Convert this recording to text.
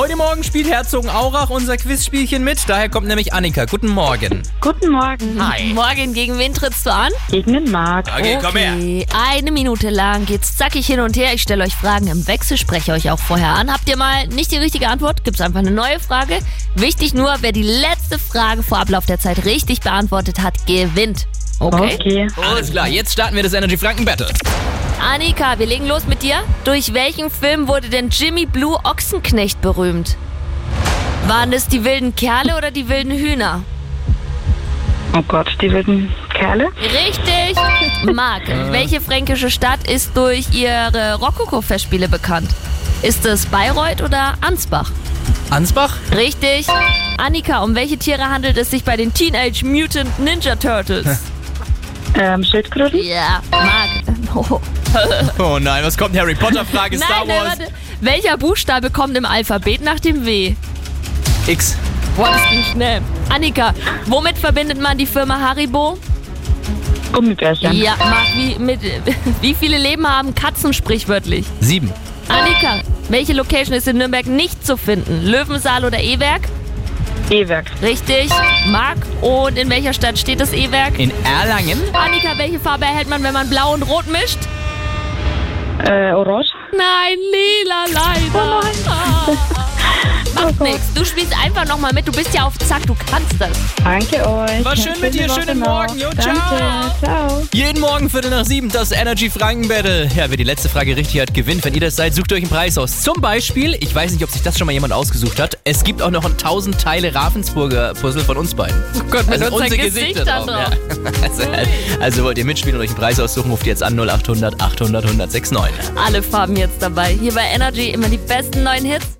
Heute Morgen spielt Herzogenaurach unser Quizspielchen mit. Daher kommt nämlich Annika. Guten Morgen. Guten Morgen. Hi. Morgen, gegen wen trittst du an? Gegen den Marc. Okay, komm her. Okay, Eine Minute lang geht's zackig hin und her. Ich stelle euch Fragen im Wechsel, spreche euch auch vorher an. Habt ihr mal nicht die richtige Antwort, gibt's einfach eine neue Frage. Wichtig nur, wer die letzte Frage vor Ablauf der Zeit richtig beantwortet hat, gewinnt. Okay? Okay. Alles klar, jetzt starten wir das Energy Franken Battle. Annika, wir legen los mit dir. Durch welchen Film wurde denn Jimmy Blue Ochsenknecht berühmt? Waren es die wilden Kerle oder die wilden Hühner? Oh Gott, die wilden Kerle. Richtig. Marc, welche fränkische Stadt ist durch ihre Rokoko-Festspiele bekannt? Ist es Bayreuth oder Ansbach? Ansbach? Richtig. Annika, um welche Tiere handelt es sich bei den Teenage Mutant Ninja Turtles? Ähm, Schildkröten. Ja, Marc. Oh. Oh nein, was kommt? Harry Potter Frage, Star Nein, nein, Wars. warte. Welcher Buchstabe kommt im Alphabet nach dem W? X. Boah, das ging schnell. Annika, womit verbindet man die Firma Haribo? Gummibärchen. Ja, Marc, wie, mit, wie viele Leben haben Katzen sprichwörtlich? Sieben. Annika, welche Location ist in Nürnberg nicht zu finden? Löwensaal oder E-Werk? E-Werk. Richtig. Marc, und in welcher Stadt steht das E-Werk? In Erlangen? Annika, welche Farbe erhält man, wenn man blau und rot mischt? Äh, Orange. Nein, lila leider. Ah. Macht nix. Du spielst einfach nochmal mit. Du bist ja auf Zack, du kannst das. Danke euch. War schön mit dir. Schönen. Morgen. Jo, ciao. Danke. Ciao. Jeden Morgen Viertel nach sieben das Energy Franken Battle. Ja, wer die letzte Frage richtig hat, gewinnt. Wenn ihr das seid, sucht euch einen Preis aus. Zum Beispiel, ich weiß nicht, ob sich das schon mal jemand ausgesucht hat, es gibt auch noch ein 1000 Teile Ravensburger Puzzle von uns beiden. Oh Gott, mit Also unsere Gesichter drauf. Ja. Also, also wollt ihr mitspielen und euch einen Preis aussuchen, ruft jetzt an 0800 800 1069. Alle Farben jetzt dabei. Hier bei Energy immer die besten neuen Hits.